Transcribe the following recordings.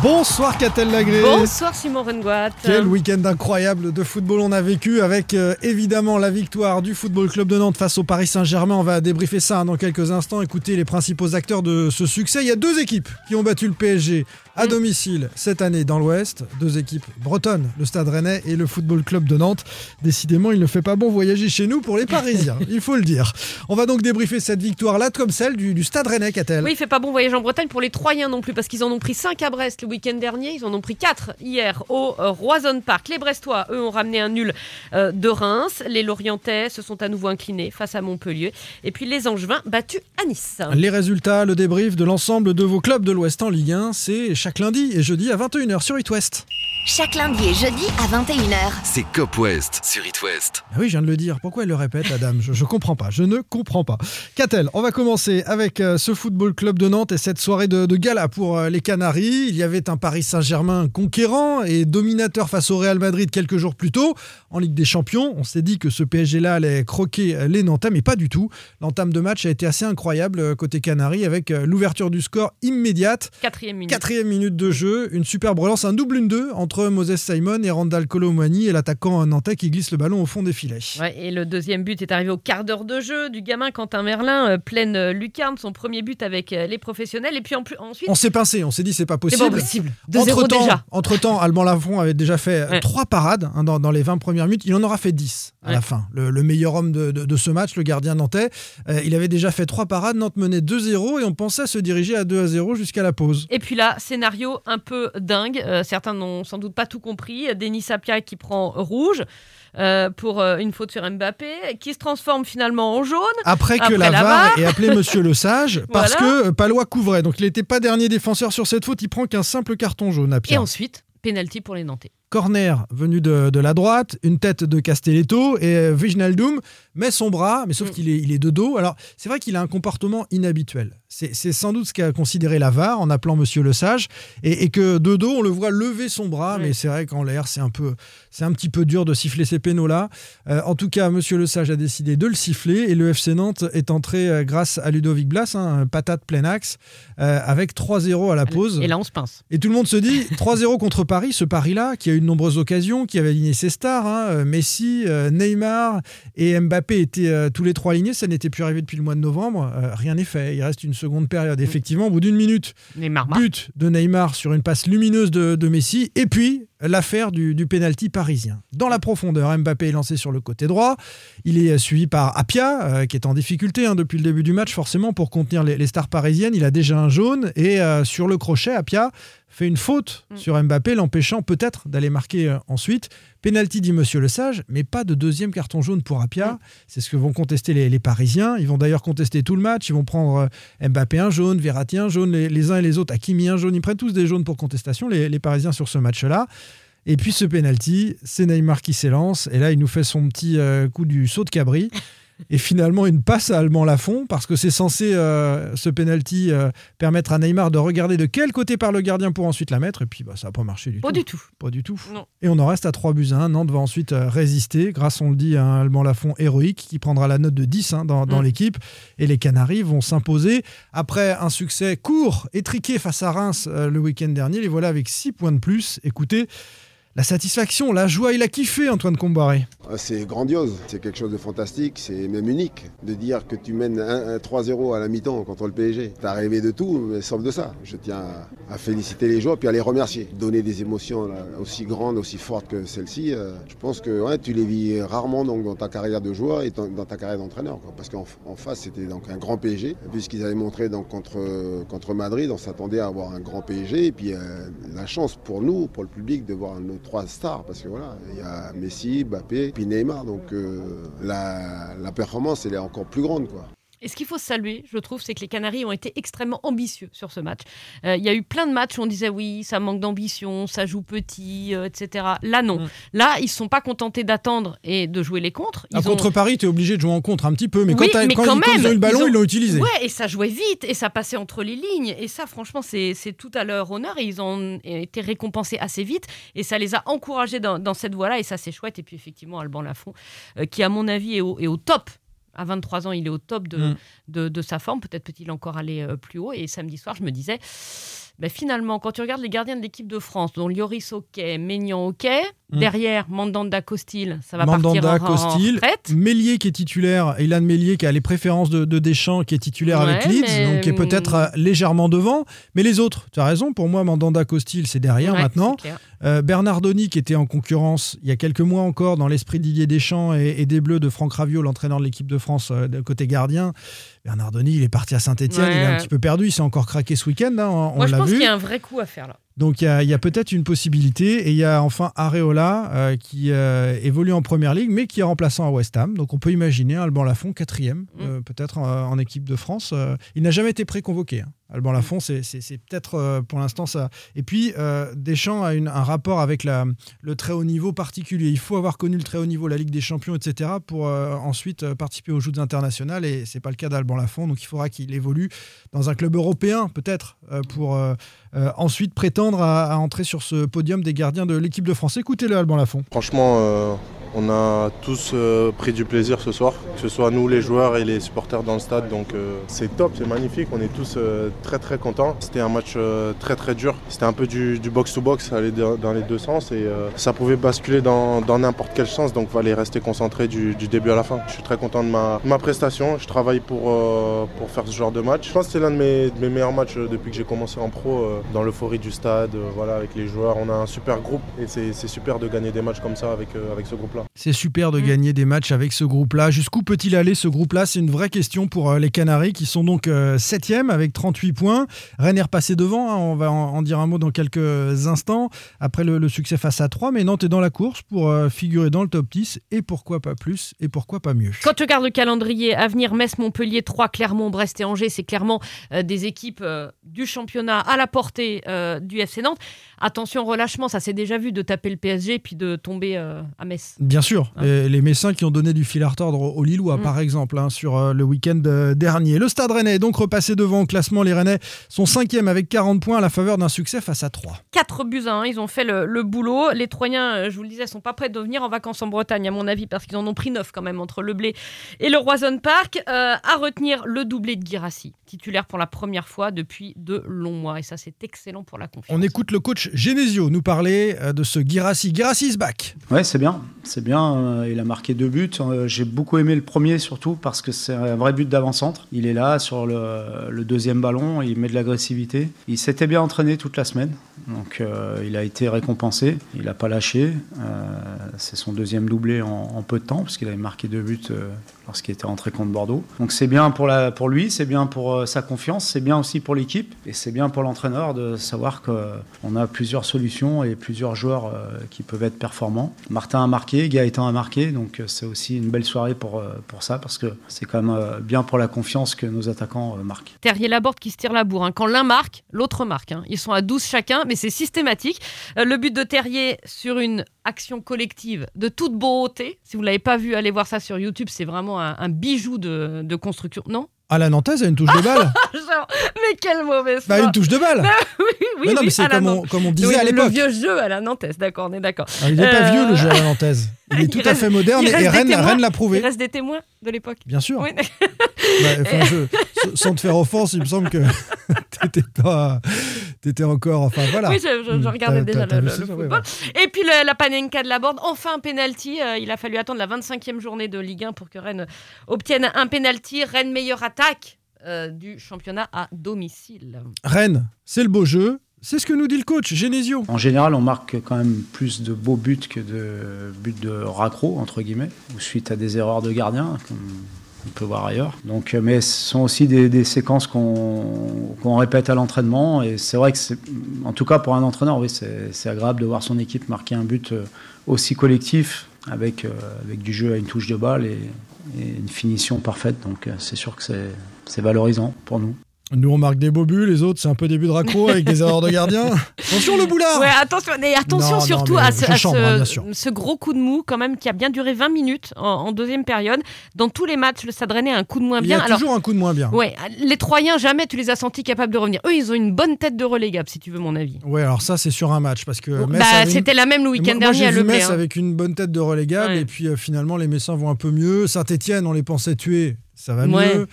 Bonsoir Catel Lagré. Bonsoir Simon Rengoat. Quel week-end incroyable de football on a vécu avec euh, évidemment la victoire du Football Club de Nantes face au Paris Saint-Germain. On va débriefer ça hein, dans quelques instants. Écoutez les principaux acteurs de ce succès. Il y a deux équipes qui ont battu le PSG à Mm. domicile cette année dans l'Ouest. Deux équipes bretonnes, le Stade Rennais et le Football Club de Nantes. Décidément, il ne fait pas bon voyager chez nous pour les Parisiens, il faut le dire. On va donc débriefer cette victoire-là comme celle du, du Stade Rennais, Catel. Oui, il fait pas bon voyage en Bretagne pour les Troyens non plus, parce qu'ils en ont pris 5 à Brest le week-end dernier, ils en ont pris 4 hier au euh, Roison Park. Les Brestois, eux, ont ramené un nul euh, de Reims. Les Lorientais se sont à nouveau inclinés face à Montpellier. Et puis les Angevins battus à Nice. Les résultats, le débrief de l'ensemble de vos clubs de l'Ouest en Ligue 1, c'est chaque lundi et jeudi à 21h sur It West. Chaque lundi et jeudi à 21h. C'est Cop West sur It West. Ah oui, je viens de le dire. Pourquoi elle le répète, la dame je, je comprends pas. Je ne comprends pas. Qu'a-t-elle On va commencer avec euh, ce football club de Nantes et cette soirée de, de gala pour les Canaries. Il y avait un Paris Saint-Germain conquérant et dominateur face au Real Madrid quelques jours plus tôt en Ligue des Champions. On s'est dit que ce PSG-là allait croquer les Nantais, mais pas du tout. L'entame de match a été assez incroyable euh, côté Canaries avec euh, l'ouverture du score immédiate. Quatrième minute. Quatrième minute de jeu, une superbe relance, un double 1-2 entre Moses Simon et Randall Colomwani et l'attaquant nantais qui glisse le ballon au fond des filets. Ouais, et le deuxième but est arrivé au quart d'heure de jeu du gamin Quentin Merlin, euh, pleine lucarne, son premier but avec les professionnels. Et puis en plus, ensuite, On s'est pincé, on s'est dit c'est pas possible. Possible. 2-0 Entre-temps, déjà. entre-temps, Alban Lafont avait déjà fait Ouais. trois parades hein, dans, dans les 20 premières minutes. Il en aura fait 10 à Ouais. la fin. Le, le meilleur homme de, de- de ce match, le gardien nantais, euh, il avait déjà fait trois parades. Nantes menait 2-0 et on pensait se diriger à 2-0 jusqu'à la pause. Et puis là, scénario un peu dingue. Euh, certains n'ont sans doute pas tout compris. Denis Sapia qui prend rouge euh, pour euh, une faute sur Mbappé, qui se transforme finalement en jaune. Après que Après la la VAR ait appelé Monsieur Le Sage parce Voilà. que euh, Palois couvrait. Donc il n'était pas dernier défenseur sur cette faute. Il prend qu'un simple carton jaune à Et Pierre. ensuite, penalty pour les Nantais. Corner venu de, de la droite, une tête de Castelletto et euh, Wijnaldum met son bras, mais sauf Mm. qu'il est, il est de dos. Alors, c'est vrai qu'il a un comportement inhabituel. C'est sans doute ce qu'a considéré la VAR en appelant Monsieur Le Sage, et, et que de dos, on le voit lever son bras, Oui. mais c'est vrai qu'en l'air, c'est un, peu, c'est un petit peu dur de siffler ces pénaux-là. Euh, en tout cas, Monsieur Le Sage a décidé de le siffler, et le FC Nantes est entré euh, grâce à Ludovic Blas, hein, patate plein axe, euh, avec 3-0 à la pause. Et là, on se pince. Et tout le monde se dit 3-0 contre Paris, ce Paris-là, qui a eu de nombreuses occasions, qui avait aligné ses stars, hein, euh, Messi, euh, Neymar et Mbappé étaient euh, tous les trois alignés. Ça n'était plus arrivé depuis le mois de novembre. Rien n'est fait. Il reste une seconde période. Effectivement, au bout d'une minute, Neymar but de Neymar sur une passe lumineuse de, de Messi. Et puis, l'affaire du, du pénalty parisien. Dans la profondeur, Mbappé est lancé sur le côté droit. Il est suivi par Apia, euh, qui est en difficulté hein, depuis le début du match, forcément, pour contenir les, les stars parisiennes. Il a déjà un jaune. Et euh, sur le crochet, Apia fait une faute Mm. sur Mbappé, l'empêchant peut-être d'aller marquer euh, ensuite. Penalty dit Monsieur Le Sage, mais pas de deuxième carton jaune pour Apia. C'est ce que vont contester les, Parisiens. Ils vont d'ailleurs contester tout le match. Ils vont prendre euh, Mbappé un jaune, Verratti un jaune, les, uns et les autres, Hakimi un jaune. Ils prennent tous des jaunes pour contestation, les, les Parisiens sur ce match-là. Et puis ce penalty, c'est Neymar qui s'élance. Et là, il nous fait son petit euh, coup du saut de cabri. Et finalement, une passe à Allemand Lafont, parce que c'est censé, euh, ce penalty, euh, permettre à Neymar de regarder de quel côté part le gardien pour ensuite la mettre. Et puis, bah, ça n'a pas marché du Pas tout. du tout. Pas du tout. Non. Et on en reste à 3 buts à 1. Nantes va ensuite euh, résister grâce, on le dit, à un Allemand Lafont héroïque qui prendra la note de 10 hein, dans, dans Mm. l'équipe. Et les Canaries vont s'imposer. Après un succès court, étriqué face à Reims le week-end dernier, les voilà avec 6 points de plus. Écoutez, la satisfaction, la joie, il a kiffé Antoine Combaré. Ah, C'est grandiose, c'est quelque chose de fantastique, c'est même unique de dire que tu mènes 1 3-0 à la mi-temps contre le PSG. T'as rêvé de tout, mais sauf de ça. Je tiens à, féliciter les joueurs puis à les remercier. Donner des émotions aussi grandes, aussi fortes que celle-ci, euh, je pense que ouais, tu les vis rarement dans ta carrière de joueur et dans, ta carrière d'entraîneur. Parce qu'en en face, c'était donc un grand PSG. Puisqu'ils avaient montré donc, contre, contre Madrid, on s'attendait à avoir un grand PSG. Et puis euh, la chance pour nous, pour le public, de voir nos trois stars. Parce que voilà, il y a Messi, Mbappé, puis Neymar. Donc euh, la, la performance, elle est encore plus grande. Quoi. Et ce qu'il faut saluer, je trouve, c'est que les Canaries ont été extrêmement ambitieux sur ce match. Euh, il y a eu plein de matchs où on disait oui, ça manque d'ambition, ça joue petit, euh, etc. Là, non. Mm. Là, ils ne sont pas contentés d'attendre et de jouer les contres. Ils À ont- contre Paris, tu es obligé de jouer en contre un petit peu, mais Oui, quand, mais quand quand ils, quand ils même, ont eu le ballon, ils ont- ils l'ont utilisé. Ouais, et ça jouait vite, et ça passait entre les lignes. Et ça, franchement, c'est c'est tout à leur honneur. Et ils ont été récompensés assez vite. Et ça les a encouragés dans, dans cette voie-là. Et ça, c'est chouette. Et puis, effectivement, Alban Lafont, euh, qui, à mon avis, est au, est au top. À 23 ans, il est au top de, Mm. de, de sa forme. Peut-être peut-il encore aller euh, plus haut. Et samedi soir, je me disais, ben, finalement, quand tu regardes les gardiens de l'équipe de France, dont Lloris ok, Maignan ok, Mm. derrière Mandanda Costil, ça va Mandanda, partir en, en Costil, retraite. Mélier qui est titulaire, Ilan Mélier qui a les préférences de, de Deschamps qui est titulaire Ouais, avec Leeds, mais- donc qui est peut-être euh, légèrement devant. Mais les autres, tu as raison, pour moi, Mandanda, Costil, c'est derrière Ouais, maintenant. Euh, Bernardoni qui était en concurrence il y a quelques mois encore dans l'esprit de Didier Deschamps et, et des Bleus de Franck Raviot, l'entraîneur de l'équipe de France euh, de côté gardien. Bernardoni, il est parti à Saint-Etienne, Ouais, il est un petit peu perdu, il s'est encore craqué ce week-end, hein, on, Moi, on je pense qu'il y a un vrai coup à faire là. Donc il y a, peut-être une possibilité. Et il y a enfin Areola euh, qui euh, évolue en première ligue, mais qui est remplaçant à West Ham. Donc on peut imaginer Alban Lafont, quatrième, euh, peut-être en, en équipe de France. Il n'a jamais été pré-convoqué. hein. Alban Lafont, c'est- peut-être euh, pour l'instant ça. Et puis euh, Deschamps a un rapport avec le très haut niveau particulier. Il faut avoir connu le très haut niveau, la Ligue des Champions, etc., pour euh, ensuite participer aux Joutes internationales. Et c'est pas le cas d'Alban Lafont. Donc il faudra qu'il évolue dans un club européen, peut-être, pour ensuite prétendre à, à entrer sur ce podium des gardiens de l'équipe de France. Écoutez-le, Alban Lafont. Franchement, on a tous euh, pris du plaisir ce soir, que ce soit nous les joueurs et les supporters dans le stade. Donc euh, c'est top, c'est magnifique, on est tous euh, très très contents. C'était un match très très dur. C'était un peu du box-to-box, ça allait dans les deux sens et ça pouvait basculer dans n'importe quel sens. Donc il fallait rester concentré du, début à la fin. Je suis très content de ma, prestation. Je travaille pour, pour faire ce genre de match. Je pense que c'est l'un de mes, de mes meilleurs matchs depuis que j'ai commencé en pro, dans l'euphorie du stade, voilà, avec les joueurs. On a un super groupe et c'est super de gagner des matchs comme ça avec, avec ce groupe-là. C'est super de Mm. gagner des matchs avec ce groupe-là. Jusqu'où peut-il aller ce groupe-là? C'est une vraie question pour euh, les Canaries qui sont donc 7e avec 38 points. Rennes est repassé devant, hein, on va en, en dire un mot dans quelques instants, après le, le succès face à 3. Mais Nantes est dans la course pour euh, figurer dans le top 10 et pourquoi pas plus et pourquoi pas mieux? Quand tu regardes le calendrier à venir, Metz, Montpellier, 3, Clermont, Brest et Angers, c'est clairement euh, des équipes euh, du championnat à la portée euh, du FC Nantes. Attention, relâchement, ça s'est déjà vu de taper le PSG puis de tomber euh, à Metz. Bien sûr, Hein les, les Messins qui ont donné du fil à retordre aux Lillois, Mm. par exemple, hein, sur euh, le week-end euh, dernier. Le Stade Rennais est donc repassé devant au classement. Les Rennais sont 5e avec 40 points à la faveur d'un succès face à 3. 4 buts à 1, ils ont fait le, le boulot. Les Troyens, euh, je vous le disais, sont pas prêts de venir en vacances en Bretagne, à mon avis, parce qu'ils en ont pris 9 quand même entre le Blé et le Roison Park. Euh, à retenir le doublé de Girassi, titulaire pour la première fois depuis de longs mois. Et ça, c'est excellent pour la confiance. On écoute le coach Genesio nous parler euh, de ce Girassi. Girassi is back. Ouais, c'est bien. C'est bien. euh, Il a marqué deux buts. Euh, J'ai beaucoup aimé le premier, surtout parce que c'est un vrai but d'avant-centre. Il est là sur le, deuxième ballon. Il met de l'agressivité. Il s'était bien entraîné toute la semaine. Donc, euh, il a été récompensé. Il n'a pas lâché. C'est son deuxième doublé en, peu de temps, parce qu'il avait marqué deux buts lorsqu'il était rentré contre Bordeaux. Donc, c'est bien pour, la, pour lui, c'est bien pour euh, sa confiance, c'est bien aussi pour l'équipe. Et c'est bien pour l'entraîneur de savoir qu'on a plusieurs solutions et plusieurs joueurs euh, qui peuvent être performants. Martin a marqué, Gaëtan a marqué. Donc, euh, c'est aussi une belle soirée pour, euh, pour ça, parce que c'est quand même euh, bien pour la confiance que nos attaquants euh, marquent. Terrier Laborde qui se tire la bourre. hein. Quand l'un marque, l'autre marque. hein. Ils sont à 12 chacun, mais c'est systématique. Euh, le but de Terrier sur une action collective de toute beauté. Si vous ne l'avez pas vu, allez voir ça sur YouTube. C'est vraiment un, un bijou de, de construction. Non À la Nantaise, a une touche de balle. Genre, mais quelle mauvaise bah, foi. une touche de balle. Oui, oui, mais non, oui, mais c'est comme, on, comme on disait Oui, à le l'époque. vieux jeu à la Nantaise, d'accord, on est d'accord. Alors, il n'est pas Euh, vieux le jeu à la Nantaise. Il est il tout à fait moderne il et Rennes. Rennes l'a Il prouvé. reste des témoins de l'époque. Bien sûr. Oui. Bah, enfin, je- sans te faire offense, il me semble que t'étais pas, t'étais encore, enfin voilà. Oui, je, je- je Hmm, regardais déjà le, le ouais. Et puis le- la Panenka de la Borde, enfin un penalty. Euh, il a fallu attendre la 25e journée de Ligue 1 pour que Rennes obtienne un penalty. Rennes meilleure attaque euh, du championnat à domicile. Rennes, c'est le beau jeu. C'est ce que nous dit le coach Genesio. En général, on marque quand même plus de beaux buts que de buts de raccro, entre guillemets, ou suite à des erreurs de gardien, comme on peut voir ailleurs. Donc, euh, mais ce sont aussi des, séquences qu'on qu'on répète à l'entraînement. Et c'est vrai que, en tout cas pour un entraîneur, oui, c'est agréable de voir son équipe marquer un but euh, aussi collectif avec, euh, avec du jeu à une touche de balle et, et une finition parfaite. Donc c'est sûr que c'est valorisant pour nous. Nous, on marque des beaux buts, les autres, c'est un peu début de raccro avec des erreurs de gardien. Attention, le boulard Ouais, attention, et attention Non, surtout à, je ce, à chambre, ce- hein, ce gros coup de mou quand même qui a bien duré 20 minutes en, en deuxième période. Dans tous les matchs, le Stade Rennais a un coup de moins Il y bien. a Alors, toujours un coup de moins bien. ouais, les Troyens, jamais tu les as sentis capables de revenir. Eux, ils ont une bonne tête de relégable, si tu veux mon avis. Ouais, alors ça, c'est sur un match. Parce que Metz Bah, une- C'était la même le week-end dernier à Le Metz hein. avec une bonne tête de relégable Ouais. et puis euh, finalement les Messins vont un peu mieux. Saint-Etienne, on les pensait tuer, ça va Ouais. mieux.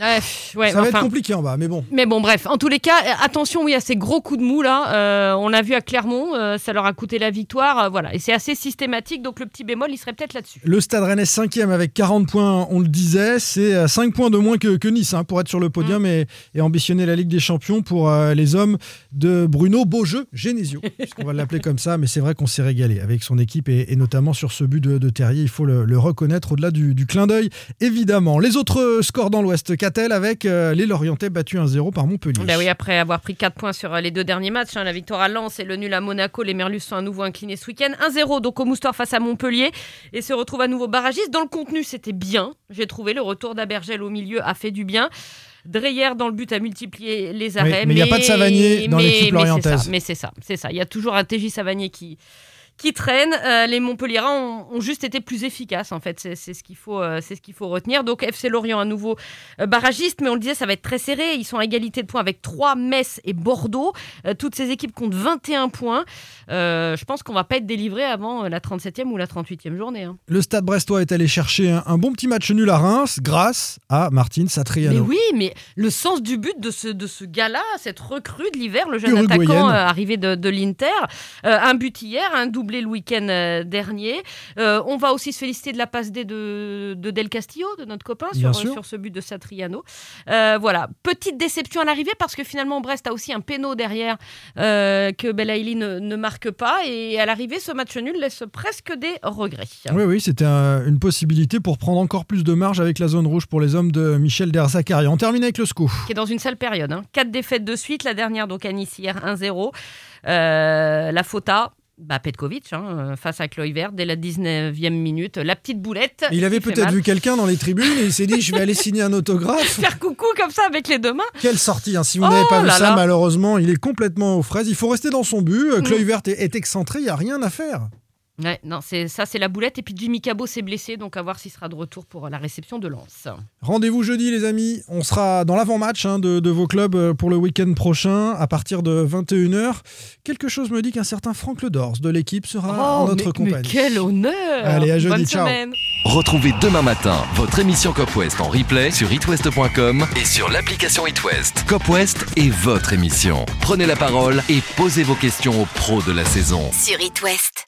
Ouais, pff, ouais, ça va enfin, être compliqué en bas, mais bon. Mais bon, bref, en tous les cas, euh, attention, oui, à ces gros coups de mou là. Euh, on l'a vu à Clermont, euh, ça leur a coûté la victoire. euh, voilà, et c'est assez systématique, donc le petit bémol, il serait peut-être là-dessus. Le Stade Rennais 5e avec 40 points, on le disait, c'est 5 points de moins que, que Nice hein, pour être sur le Mm. podium et, et ambitionner la Ligue des Champions pour les hommes de Bruno Beaujeu Genesio, puisqu'on va l'appeler comme ça, mais c'est vrai qu'on s'est régalé avec son équipe et, et notamment sur ce but de, de Terrier, il faut le, le reconnaître au-delà du, du clin d'œil, évidemment. Les autres scores dans l'Ouest, avec euh, les Lorientais battus 1-0 par Montpellier Bah oui, après avoir pris 4 points sur euh, les deux derniers matchs, hein, la victoire à Lens et le nul à Monaco, les Merlus sont à nouveau inclinés ce week-end. 1-0 donc au Moustoir face à Montpellier et se retrouve à nouveau barragiste. Dans le contenu, c'était bien. J'ai trouvé le retour d'Abergel au milieu a fait du bien. Dreyer dans le but a multiplié les arrêts. mais il y a pas de Savanier dans l'équipe lorientaise. Mais c'est ça, c'est ça. Il y a toujours un TJ Savanier qui qui traîne. Euh, les Montpelliérains ont, ont juste été plus efficaces en fait. C'est ce qu'il faut, euh, c'est ce qu'il faut retenir. Donc FC Lorient à nouveau euh, barragiste, mais on le disait, ça va être très serré. Ils sont à égalité de points avec 3 Metz et Bordeaux. Toutes ces équipes comptent 21 points. Je pense qu'on va pas être délivré avant la 37e ou la 38e journée. hein. Le Stade Brestois est allé chercher un, un bon petit match nul à Reims grâce à Martine Satriano. Mais oui, mais le sens du but de ce, de ce gars-là, cette recrue de l'hiver, le jeune Uruguayenne. attaquant arrivé de, de l'Inter, un but hier, un doublé le week-end euh, dernier. Euh, on va aussi se féliciter de la passe D de, de Del Castillo, de notre copain, sur, ce but de Satriano. Euh, voilà, petite déception à l'arrivée parce que finalement Brest a aussi un péno derrière euh, que Belaïli ne, ne marque pas et à l'arrivée ce match nul laisse presque des regrets. Oui, oui, c'était un- une possibilité pour prendre encore plus de marge avec la zone rouge pour les hommes de Michel Derzakari. On termine avec le SCO. qui est dans une sale période. Hein. Quatre défaites de suite, la dernière donc à Nice hier 1-0. Euh, la Fota, bah, Petkovic hein, euh, face à Kluivert dès la 19e minute. La petite boulette. Il avait peut-être vu quelqu'un dans les tribunes et il s'est dit je vais aller signer un autographe. Faire coucou comme ça avec les deux mains. Quelle sortie hein. Si vous Oh n'avez pas vu là ça, là. malheureusement, il est complètement aux fraises. Il faut rester dans son but. Mm. Kluivert est, est excentré, il n'y a rien à faire. Ouais, non, c'est ça, c'est la boulette. Et puis Jimmy Cabot s'est blessé, donc à voir s'il sera de retour pour la réception de Lens. Rendez-vous jeudi, les amis. On sera dans l'avant-match hein, de, de vos clubs euh, pour le week-end prochain à partir de 21h. Quelque chose me dit qu'un certain Franck Ledors de l'équipe sera en notre Oh, mais, mais compagnie. quel honneur Allez, à jeudi, Bonne ciao. semaine. Retrouvez demain matin votre émission Cop West en replay sur itwest.com et sur l'application itwest. Cop West est votre émission. Prenez la parole et posez vos questions aux pros de la saison. Sur It West.